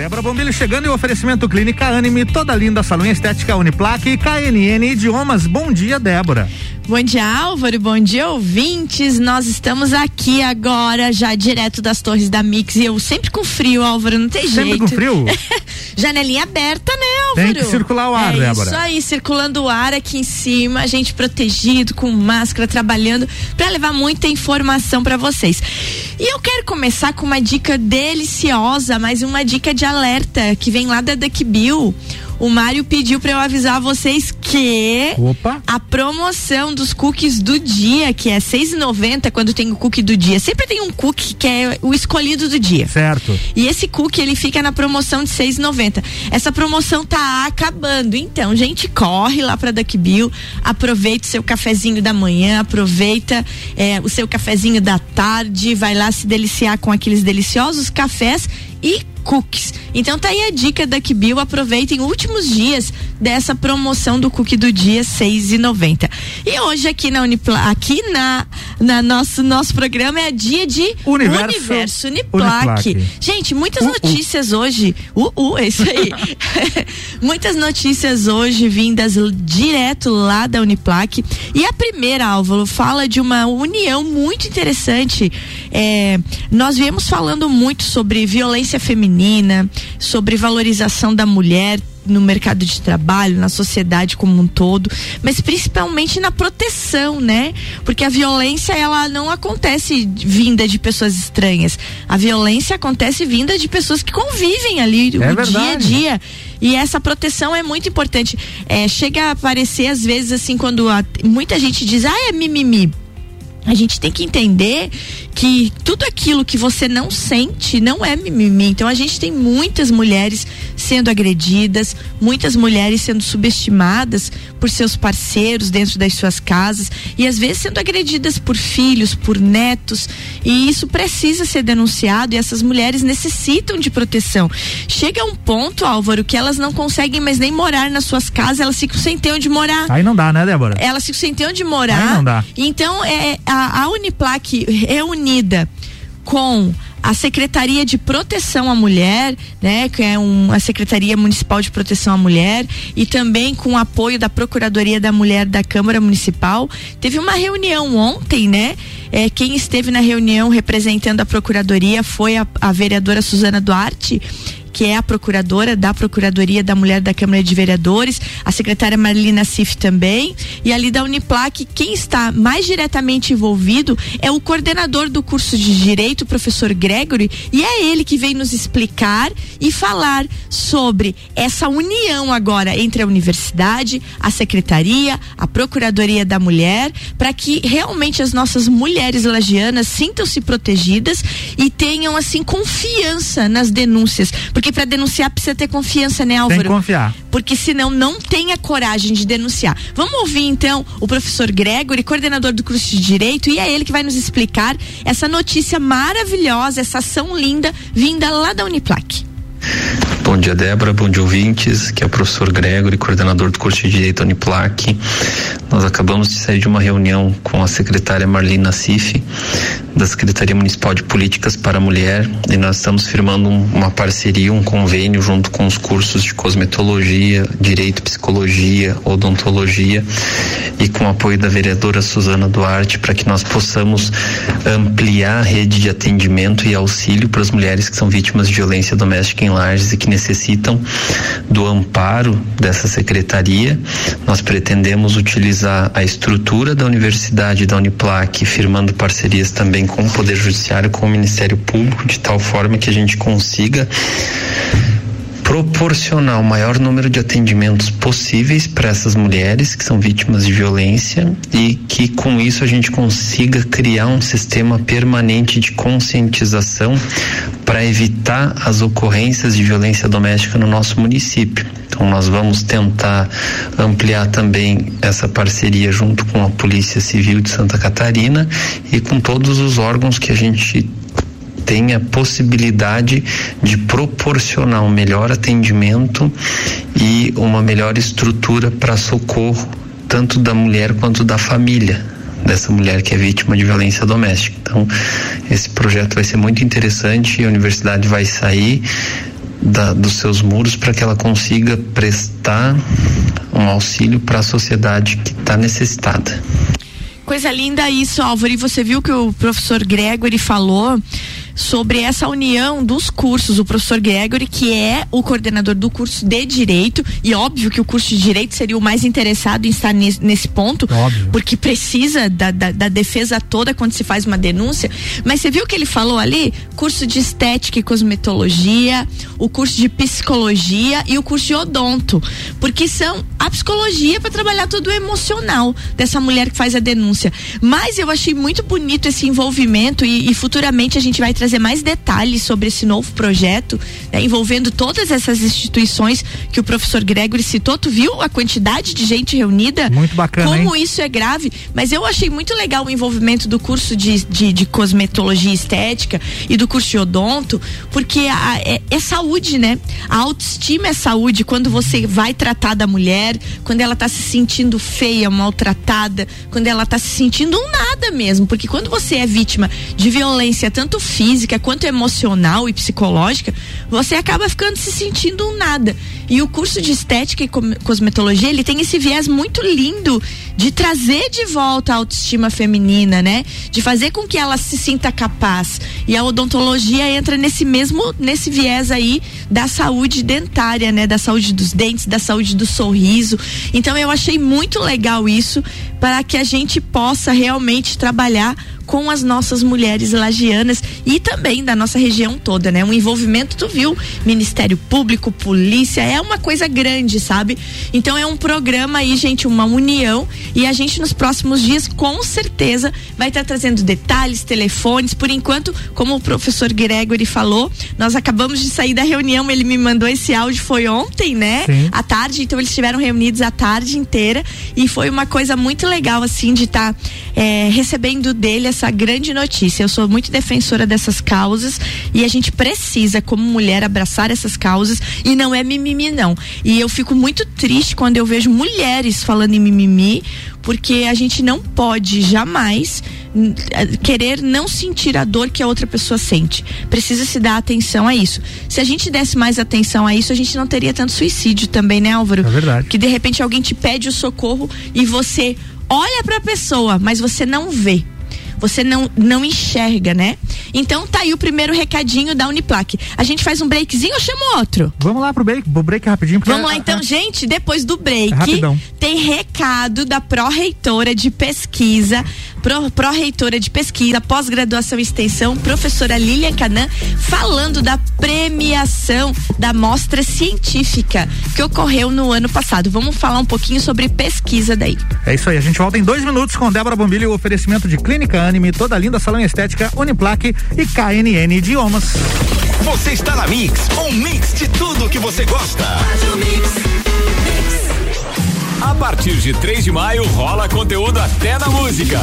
Débora Bombilho chegando e o oferecimento Clínica Anime, toda linda salão estética Uniplaque e KNN Idiomas. Bom dia, Débora. Bom dia, Álvaro. Bom dia, ouvintes. Nós estamos aqui agora, já direto das torres da Mix. E eu sempre com frio, Álvaro, não tem sempre jeito. Sempre com frio? Janelinha aberta, né, Álvaro? Tem que circular o ar, é Débora. Isso aí, circulando o ar aqui em cima, a gente protegido, com máscara, trabalhando, para levar muita informação para vocês. E eu quero começar com uma dica deliciosa, mas uma dica de alerta que vem lá da Duck Bill o Mário pediu para eu avisar vocês que Opa. a promoção dos cookies do dia, que é R$6,90 quando tem o cookie do dia. Sempre tem um cookie que é o escolhido do dia. Certo. E esse cookie ele fica na promoção de R$6,90. Essa promoção tá acabando. Então, gente, corre lá para Duck Bill, aproveita o seu cafezinho da manhã, aproveita é, o seu cafezinho da tarde, vai lá se deliciar com aqueles deliciosos cafés e cookies. Então tá aí a dica da Kibil, aproveitem últimos dias dessa promoção do cookie do dia seis e noventa. E hoje aqui na Unipla, aqui na, na nosso nosso programa é dia de Universo, Universo Uniplaque. Uniplaque. Gente, muitas uh, uh. notícias hoje, uh, uh, é isso aí. muitas notícias hoje vindas direto lá da Uniplaque. E a primeira, Álvaro, fala de uma união muito interessante. É, nós viemos falando muito sobre violência feminina, sobre valorização da mulher no mercado de trabalho, na sociedade como um todo, mas principalmente na proteção, né? Porque a violência ela não acontece vinda de pessoas estranhas. A violência acontece vinda de pessoas que convivem ali é o verdade. dia a dia. E essa proteção é muito importante. É, chega a aparecer às vezes assim quando a, muita gente diz: "Ah, é mimimi". A gente tem que entender que tudo aquilo que você não sente não é mimimi. Então a gente tem muitas mulheres sendo agredidas, muitas mulheres sendo subestimadas por seus parceiros dentro das suas casas e às vezes sendo agredidas por filhos, por netos. E isso precisa ser denunciado e essas mulheres necessitam de proteção. Chega um ponto, Álvaro, que elas não conseguem mais nem morar nas suas casas, elas ficam sem ter onde morar. Aí não dá, né, Débora? Elas ficam sem ter onde morar. Aí não dá. Então, é, a, a Uniplac é unida com a Secretaria de Proteção à Mulher, né, que é uma Secretaria Municipal de Proteção à Mulher, e também com o apoio da Procuradoria da Mulher da Câmara Municipal. Teve uma reunião ontem, né? É, quem esteve na reunião representando a Procuradoria foi a, a vereadora Suzana Duarte que é a procuradora da Procuradoria da Mulher da Câmara de Vereadores, a secretária Marilina Cif também, e ali da Uniplac, quem está mais diretamente envolvido é o coordenador do curso de Direito, o professor Gregory, e é ele que vem nos explicar e falar sobre essa união agora entre a universidade, a secretaria, a Procuradoria da Mulher, para que realmente as nossas mulheres lagianas sintam-se protegidas e tenham assim confiança nas denúncias, porque para denunciar precisa ter confiança, né, Álvaro? Tem que confiar. Porque senão não tem a coragem de denunciar. Vamos ouvir então o professor Gregory, coordenador do curso de Direito, e é ele que vai nos explicar essa notícia maravilhosa, essa ação linda vinda lá da Uniplac. Bom dia, Débora. Bom dia, ouvintes. Que é o professor Gregory, coordenador do curso de Direito Uniplac. Nós acabamos de sair de uma reunião com a secretária Marlina Cif, da Secretaria Municipal de Políticas para a Mulher, e nós estamos firmando um, uma parceria, um convênio junto com os cursos de cosmetologia, direito, psicologia, odontologia e com o apoio da vereadora Suzana Duarte para que nós possamos ampliar a rede de atendimento e auxílio para as mulheres que são vítimas de violência doméstica em lajes e que necessitam do amparo dessa secretaria. Nós pretendemos utilizar a estrutura da universidade da Uniplac, firmando parcerias também com o Poder Judiciário, com o Ministério Público, de tal forma que a gente consiga proporcionar o maior número de atendimentos possíveis para essas mulheres que são vítimas de violência e que com isso a gente consiga criar um sistema permanente de conscientização para evitar as ocorrências de violência doméstica no nosso município. Então nós vamos tentar ampliar também essa parceria junto com a Polícia Civil de Santa Catarina e com todos os órgãos que a gente tem a possibilidade de proporcionar um melhor atendimento e uma melhor estrutura para socorro tanto da mulher quanto da família dessa mulher que é vítima de violência doméstica. Então, esse projeto vai ser muito interessante, a universidade vai sair da, dos seus muros para que ela consiga prestar um auxílio para a sociedade que está necessitada. Coisa linda isso, Álvaro. E você viu que o professor Gregory falou sobre essa união dos cursos. O professor Gregory, que é o coordenador do curso de Direito, e óbvio que o curso de Direito seria o mais interessado em estar nesse, nesse ponto, óbvio. porque precisa da, da, da, defesa toda quando se faz uma denúncia. Mas você viu que ele falou ali? Curso de Estética e Cosmetologia, o curso de Psicologia e o curso de Odonto. Porque são a psicologia para trabalhar todo o emocional dessa mulher que faz a denúncia. Mas eu achei muito bonito esse envolvimento e, e futuramente a gente vai trazer mais detalhes sobre esse novo projeto, né, envolvendo todas essas instituições que o professor Gregory citou. Tu viu a quantidade de gente reunida? Muito bacana. Como hein? isso é grave. Mas eu achei muito legal o envolvimento do curso de, de, de cosmetologia estética e do curso de odonto, porque a, é, é saúde, né? A autoestima é saúde. Quando você vai tratar da mulher, quando ela está se sentindo feia, maltratada, quando ela está se sentindo um nada mesmo. Porque quando você é vítima de violência, tanto física, física quanto emocional e psicológica, você acaba ficando se sentindo um nada. E o curso de estética e cosmetologia, ele tem esse viés muito lindo de trazer de volta a autoestima feminina, né? De fazer com que ela se sinta capaz. E a odontologia entra nesse mesmo nesse viés aí da saúde dentária, né? Da saúde dos dentes, da saúde do sorriso. Então eu achei muito legal isso para que a gente possa realmente trabalhar com as nossas mulheres lagianas e também da nossa região toda, né? Um envolvimento, tu viu? Ministério Público, polícia, é uma coisa grande, sabe? Então é um programa aí, gente, uma união e a gente nos próximos dias com certeza vai estar tá trazendo detalhes, telefones. Por enquanto, como o professor Gregory falou, nós acabamos de sair da reunião, ele me mandou esse áudio foi ontem, né? Sim. À tarde, então eles estiveram reunidos a tarde inteira e foi uma coisa muito legal assim de estar tá, é, recebendo dele essa essa grande notícia. Eu sou muito defensora dessas causas e a gente precisa, como mulher, abraçar essas causas e não é mimimi, não. E eu fico muito triste quando eu vejo mulheres falando em mimimi, porque a gente não pode jamais querer não sentir a dor que a outra pessoa sente. Precisa se dar atenção a isso. Se a gente desse mais atenção a isso, a gente não teria tanto suicídio também, né, Álvaro? É verdade. Que de repente alguém te pede o socorro e você olha para a pessoa, mas você não vê você não, não enxerga, né? Então tá aí o primeiro recadinho da Uniplac. A gente faz um breakzinho ou chama outro? Vamos lá pro break, pro break rapidinho. Vamos lá então, gente, depois do break, é tem recado da pró-reitora de pesquisa, pró-reitora de pesquisa, pós-graduação e extensão, professora Lilian Canan, falando da premiação da mostra científica que ocorreu no ano passado. Vamos falar um pouquinho sobre pesquisa daí. É isso aí, a gente volta em dois minutos com Débora Bombilho, o oferecimento de Clínica Anime, toda linda salão estética, Uniplaque e KNN Idiomas. Você está na Mix, um mix de tudo que você gosta. A partir de 3 de maio rola conteúdo até na música.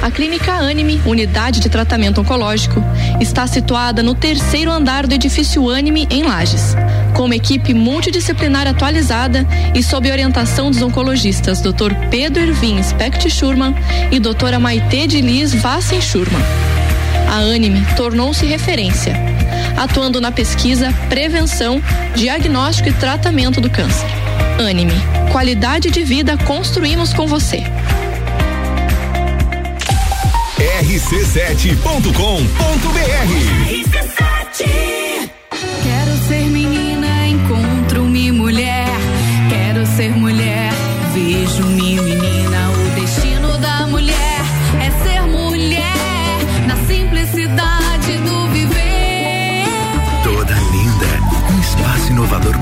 A Clínica Anime, unidade de tratamento oncológico, está situada no terceiro andar do edifício Anime, em Lages. Com uma equipe multidisciplinar atualizada e sob orientação dos oncologistas Dr. Pedro Ervin Specht Schurman e doutora Maite de Liz Vassen Schurman. A Anime tornou-se referência, atuando na pesquisa, prevenção, diagnóstico e tratamento do câncer. Anime, qualidade de vida construímos com você. rc7.com.br RC7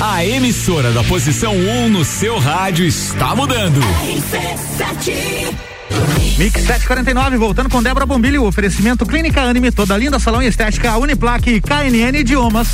A emissora da posição 1 um no seu rádio está mudando. Mix 749, voltando com Débora Bombilho, oferecimento Clínica Anime, toda linda salão e estética, Uniplaque, KNN Idiomas.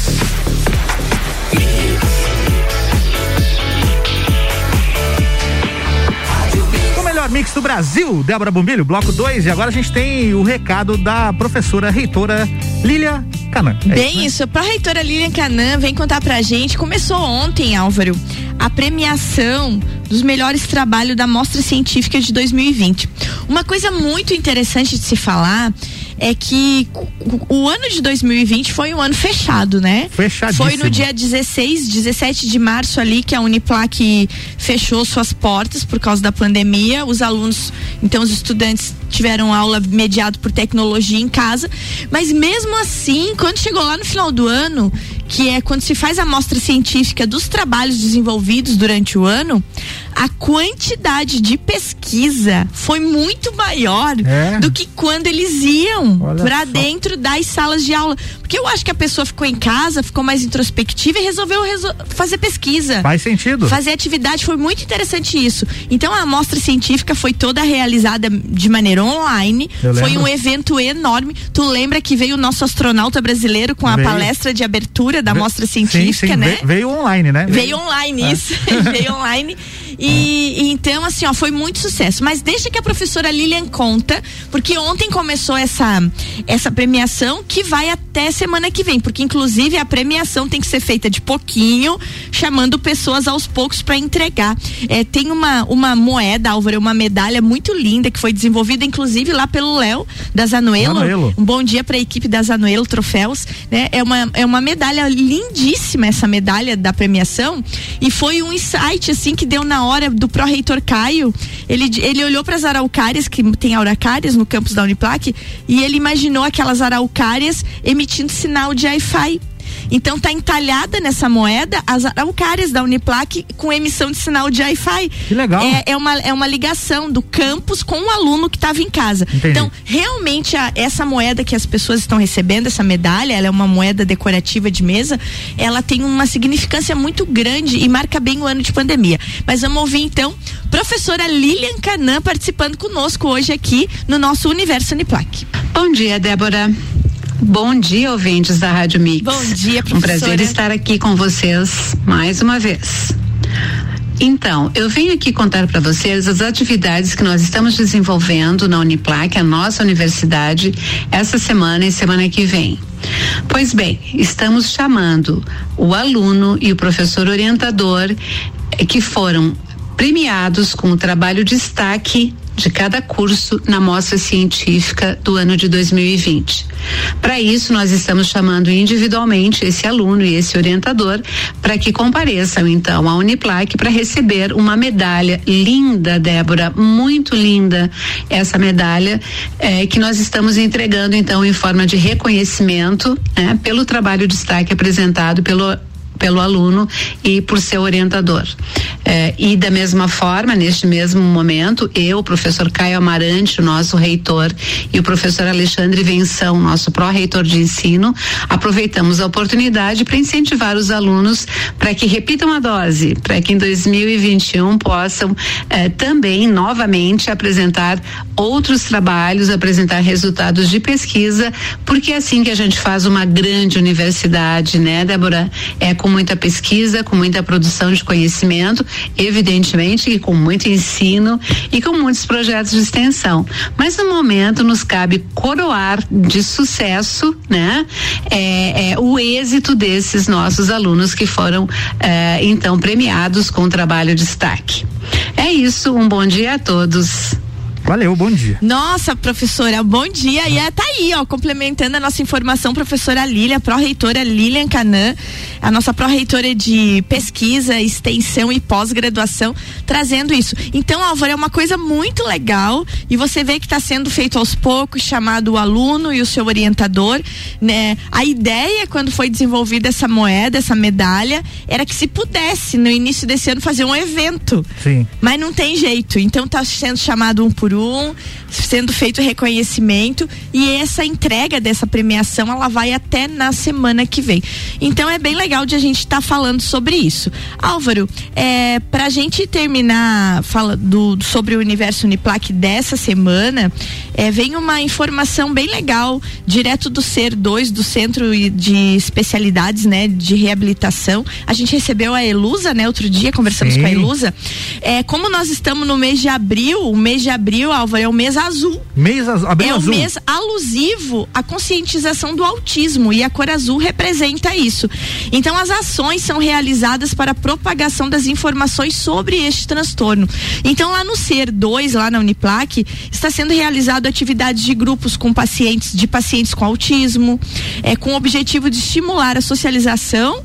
Melhor mix do Brasil, Débora Bombilho, bloco 2, e agora a gente tem o recado da professora reitora Lília Canã. É Bem isso, né? Pra reitora Lilian Canã, vem contar pra gente. Começou ontem, Álvaro, a premiação dos melhores trabalhos da Mostra Científica de 2020. Uma coisa muito interessante de se falar é que o ano de 2020 foi um ano fechado, né? Fechadíssimo. Foi no dia 16, 17 de março ali que a Uniplac fechou suas portas por causa da pandemia. Os alunos, então os estudantes tiveram aula mediado por tecnologia em casa, mas mesmo assim, quando chegou lá no final do ano, que é quando se faz a amostra científica dos trabalhos desenvolvidos durante o ano, a quantidade de pesquisa foi muito maior É. do que quando eles iam para dentro das salas de aula. Porque eu acho que a pessoa ficou em casa, ficou mais introspectiva e resolveu reso- fazer pesquisa. Faz sentido. Fazer atividade foi muito interessante isso. Então a amostra científica foi toda realizada de maneira online. Eu Foi lembro. um evento enorme. Tu lembra que veio o nosso astronauta brasileiro com a Veio. palestra de abertura da amostra sim, científica, sim, né? ve- Veio online, né? Veio online, isso. veio online. E, e então, assim, ó, foi muito sucesso. Mas deixa que a professora Lilian conta, porque ontem começou essa, essa premiação que vai até semana que vem. Porque, inclusive, a premiação tem que ser feita de pouquinho, chamando pessoas aos poucos para entregar. É, tem uma, uma moeda, Álvaro, uma medalha muito linda que foi desenvolvida, inclusive, lá pelo Léo da Zanuelo. Zanuelo. Um bom dia para a equipe da Zanuelo Troféus, né? É uma, é uma medalha lindíssima essa medalha da premiação e foi um insight assim que deu na hora do pró-reitor Caio. Ele, ele olhou para as araucárias que tem araucárias no campus da Uniplac e ele imaginou aquelas araucárias emitindo sinal de Wi-Fi. Então tá entalhada nessa moeda as araucárias da Uniplac com emissão de sinal de Wi-Fi. Que legal. É, é uma, é uma ligação do campus com o aluno que estava em casa. Entendi. Então, realmente, a- essa moeda que as pessoas estão recebendo, essa medalha, ela é uma moeda decorativa de mesa, ela tem uma significância muito grande e marca bem o ano de pandemia. Mas vamos ouvir então, professora Lilian Canã participando conosco hoje aqui no nosso Universo Uniplac. Bom dia, Débora. Bom dia, ouvintes da Rádio Mix. Bom dia, Um prazer professora. estar aqui com vocês mais uma vez. Então, eu venho aqui contar para vocês as atividades que nós estamos desenvolvendo na Uniplac, a nossa universidade, essa semana e semana que vem. Pois bem, estamos chamando o aluno e o professor orientador eh, que foram premiados com o trabalho destaque de cada curso na mostra científica do ano de 2020. Para isso, nós estamos chamando individualmente esse aluno e esse orientador para que compareçam então à Uniplac para receber uma medalha linda, Débora, muito linda essa medalha eh, que nós estamos entregando então em forma de reconhecimento né, pelo trabalho destaque apresentado pelo pelo aluno e por seu orientador. Eh, e da mesma forma, neste mesmo momento, eu, o professor Caio Amarante, o nosso reitor, e o professor Alexandre Venção, nosso pró-reitor de ensino, aproveitamos a oportunidade para incentivar os alunos para que repitam a dose, para que em 2021 possam eh, também novamente apresentar outros trabalhos, apresentar resultados de pesquisa, porque é assim que a gente faz uma grande universidade, né, Débora? É com muita pesquisa, com muita produção de conhecimento, evidentemente que com muito ensino e com muitos projetos de extensão. Mas no momento nos cabe coroar de sucesso, né, é, é, o êxito desses nossos alunos que foram é, então premiados com o trabalho de destaque. É isso, um bom dia a todos. Valeu, bom dia. Nossa, professora, bom dia. E é, tá aí, ó, complementando a nossa informação, professora Lília, pró-reitora Lilian Canan, a nossa pró-reitora de pesquisa, extensão e pós-graduação, trazendo isso. Então, Álvaro, é uma coisa muito legal e você vê que está sendo feito aos poucos, chamado o aluno e o seu orientador, né? A ideia, quando foi desenvolvida essa moeda, essa medalha, era que se pudesse, no início desse ano, fazer um evento. Sim. Mas não tem jeito. Então está sendo chamado um por um, sendo feito reconhecimento e essa entrega dessa premiação ela vai até na semana que vem. Então é bem legal de a gente estar tá falando sobre isso. Álvaro, é, para a gente terminar fala do, sobre o universo Uniplac dessa semana, é, vem uma informação bem legal direto do Ser 2 do Centro de Especialidades, né, de reabilitação. A gente recebeu a Elusa, né, outro dia conversamos Sim. com a Elusa. É, como nós estamos no mês de abril, o mês de abril, Álvaro, é o mês azul. Mês azul. É azul. o mês alusivo à conscientização do autismo e a cor azul representa isso. Então as ações são realizadas para a propagação das informações sobre este transtorno. Então lá no Ser 2, lá na Uniplac, está sendo realizado atividades de grupos com pacientes, de pacientes com autismo, é, com o objetivo de estimular a socialização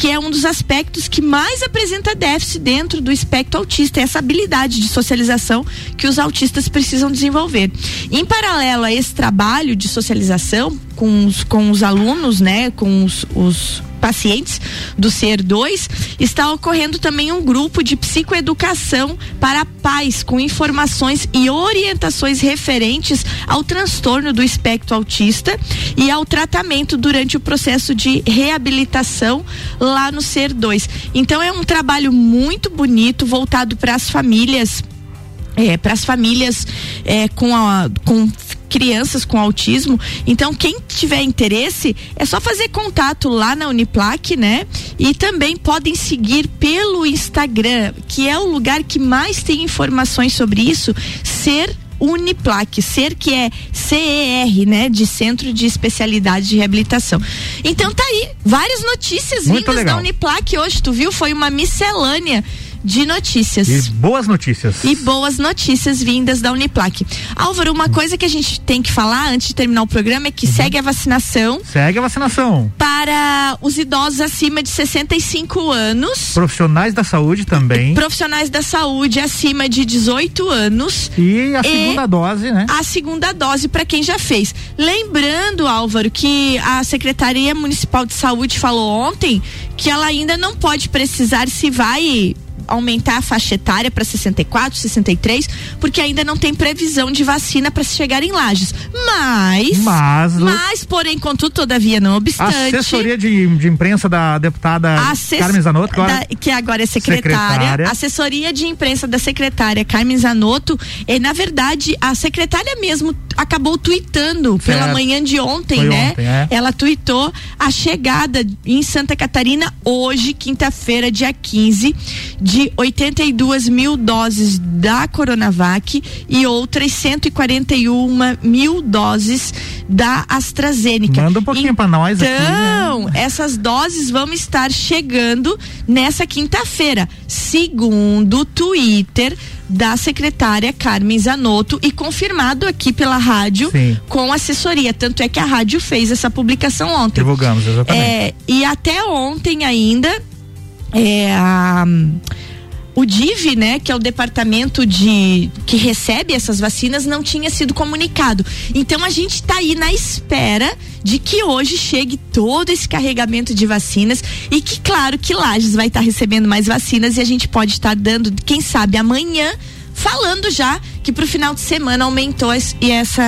que é um dos aspectos que mais apresenta déficit dentro do espectro autista, é essa habilidade de socialização que os autistas precisam desenvolver. Em paralelo a esse trabalho de socialização com os, com os alunos, né, com os, os pacientes do Ser 2, está ocorrendo também um grupo de psicoeducação para pais com informações e orientações referentes ao transtorno do espectro autista e ao tratamento durante o processo de reabilitação lá no Ser 2. Então é um trabalho muito bonito voltado para as famílias é, para as famílias é, com, a, com crianças com autismo. Então, quem tiver interesse, é só fazer contato lá na Uniplac, né? E também podem seguir pelo Instagram, que é o lugar que mais tem informações sobre isso, ser Uniplac, ser que é CER, né, de Centro de Especialidade de Reabilitação. Então tá aí, várias notícias Muito vindas legal. da Uniplac hoje, tu viu? Foi uma miscelânea de notícias. E boas notícias. E boas notícias vindas da Uniplac. Álvaro, uma coisa que a gente tem que falar antes de terminar o programa é que uhum. segue a vacinação. Segue a vacinação. Para os idosos acima de 65 anos. Profissionais da saúde também. Profissionais da saúde acima de 18 anos. E a segunda dose, né? A segunda dose para quem já fez. Lembrando, Álvaro, que a Secretaria Municipal de Saúde falou ontem que ela ainda não pode precisar se vai aumentar a faixa etária para 64, 63, porque ainda não tem previsão de vacina para se chegar em Lages. Mas, mas, mas, porém, contudo, todavia, não obstante. A assessoria de, de imprensa da deputada Carmen Zanotto, que agora, que agora é secretária, secretária. Assessoria de imprensa da secretária Carmen Zanotto, é, na verdade, a secretária mesmo acabou tweetando certo. pela manhã de ontem, Foi né? Ontem, é. Ela tweetou a chegada em Santa Catarina hoje, quinta-feira, dia 15, de 82 mil doses da Coronavac e outras 141 mil doses da AstraZeneca. Manda um pouquinho para nós aqui. Então, né? essas doses vão estar chegando nessa quinta-feira, segundo o Twitter da secretária Carmen Zanotto e confirmado aqui pela rádio Sim. com assessoria. Tanto é que a rádio fez essa publicação ontem. Divulgamos, exatamente. É, e até ontem ainda, é, a o DIV, né, que é o departamento de que recebe essas vacinas, não tinha sido comunicado. Então a gente está aí na espera de que hoje chegue todo esse carregamento de vacinas e que claro que Lages vai estar tá recebendo mais vacinas e a gente pode estar tá dando, quem sabe amanhã falando já que pro final de semana aumentou e essa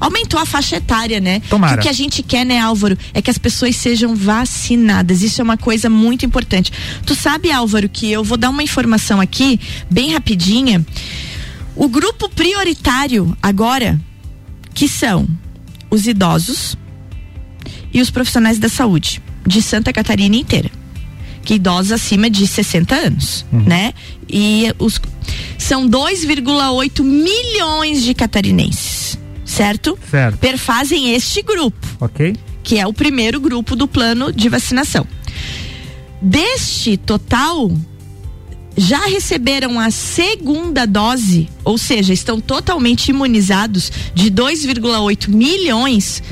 aumentou a faixa etária, né? Tomara. Que o que a gente quer, né, Álvaro, é que as pessoas sejam vacinadas. Isso é uma coisa muito importante. Tu sabe, Álvaro, que eu vou dar uma informação aqui, bem rapidinha. O grupo prioritário agora, que são os idosos e os profissionais da saúde de Santa Catarina inteira que idosos acima de 60 anos, uhum. né? E os são 2,8 milhões de catarinenses, certo? Certo. Perfazem este grupo. OK. Que é o primeiro grupo do plano de vacinação. Deste total, já receberam a segunda dose, ou seja, estão totalmente imunizados de 2,8 milhões,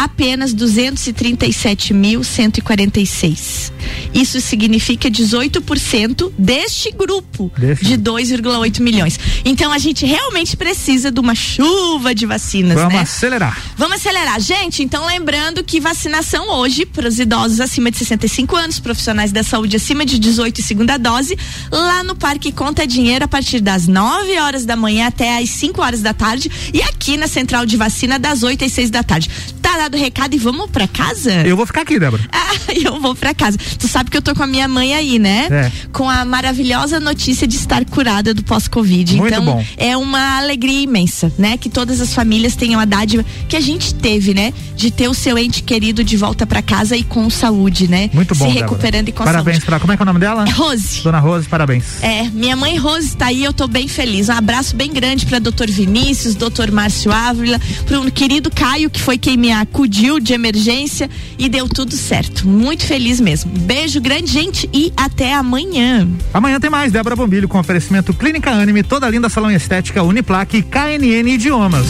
apenas 237.146. Isso significa 18% deste grupo Desse. de 2,8 milhões. Então a gente realmente precisa de uma chuva de vacinas, Vamos né? acelerar. Vamos acelerar. Gente, então lembrando que vacinação hoje para os idosos acima de 65 anos, profissionais da saúde acima de 18 e segunda dose, lá no Parque Conta Dinheiro a partir das 9 horas da manhã até às 5 horas da tarde e aqui na Central de Vacina das 8 às 6 da tarde. Tá dado o recado e vamos para casa? Eu vou ficar aqui, Débora. Ah, eu vou pra casa. Tu sabe que eu tô com a minha mãe aí, né? É. Com a maravilhosa notícia de estar curada do pós-Covid. Então, bom. é uma alegria imensa, né? Que todas as famílias tenham a dádiva que a gente teve, né? De ter o seu ente querido de volta pra casa e com saúde, né? Muito bom, Se Débora. recuperando e com Parabéns saúde. pra. Como é que é o nome dela? Rose. Dona Rose, parabéns. É, minha mãe Rose tá aí, eu tô bem feliz. Um abraço bem grande pra doutor Vinícius, doutor Márcio Ávila, pro querido Caio, que foi quem me acudiu de emergência e deu tudo certo. Muito feliz mesmo. Beijo grande, gente, e até amanhã. Amanhã tem mais Débora Bombilho com oferecimento Clínica Anime, toda linda salão estética, Uniplaque e KNN Idiomas.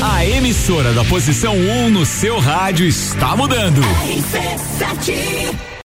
A emissora da posição 1 no seu rádio está mudando.